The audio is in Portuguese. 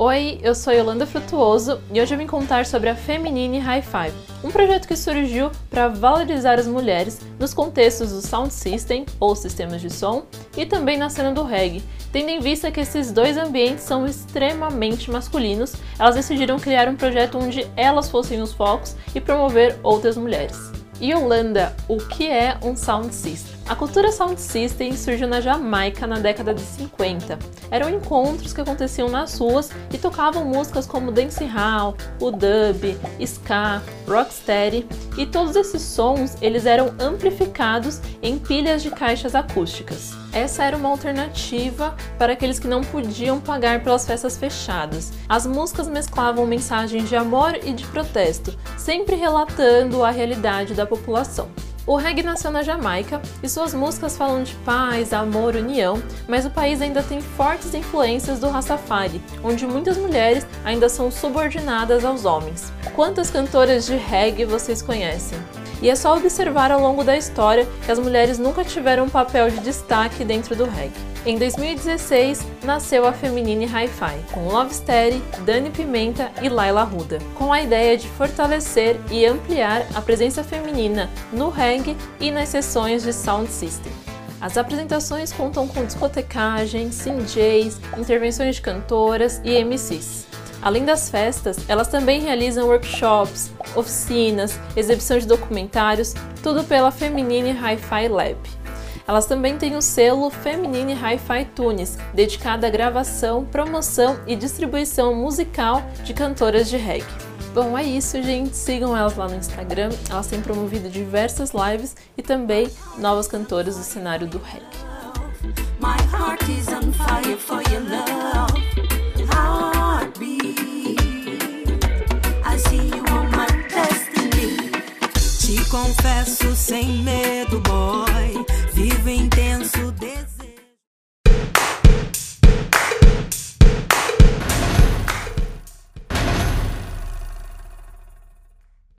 Oi, eu sou Yolanda Frutuoso e hoje eu vim contar sobre a Feminine Hi-Fi, um projeto que surgiu para valorizar as mulheres nos contextos do sound system ou sistemas de som e também na cena do reggae. Tendo em vista que esses dois ambientes são extremamente masculinos, elas decidiram criar um projeto onde elas fossem os focos e promover outras mulheres. Yolanda, o que é um sound system? A cultura sound system surgiu na Jamaica na década de 50. Eram encontros que aconteciam nas ruas e tocavam músicas como dancehall, o dub, ska, rocksteady, e todos esses sons eles eram amplificados em pilhas de caixas acústicas. Essa era uma alternativa para aqueles que não podiam pagar pelas festas fechadas. As músicas mesclavam mensagens de amor e de protesto, sempre relatando a realidade da população. O reggae nasceu na Jamaica e suas músicas falam de paz, amor, união, mas o país ainda tem fortes influências do Rastafari, onde muitas mulheres ainda são subordinadas aos homens. Quantas cantoras de reggae vocês conhecem? E é só observar ao longo da história que as mulheres nunca tiveram um papel de destaque dentro do reggae. Em 2016, nasceu a Feminine Hi-Fi, com Love Steady, Dani Pimenta e Laila Ruda, com a ideia de fortalecer e ampliar a presença feminina no reggae e nas sessões de sound system. As apresentações contam com discotecagem, CJs, intervenções de cantoras e MCs. Além das festas, elas também realizam workshops, oficinas, exibição de documentários, tudo pela Feminine Hi-Fi Lab. Elas também têm o selo Feminine Hi-Fi Tunes, dedicado à gravação, promoção e distribuição musical de cantoras de reggae. Bom, é isso, gente. Sigam elas lá no Instagram. Elas têm promovido diversas lives e também novas cantoras do cenário do reggae. confesso sem medo, boy. Vivo intenso desejo.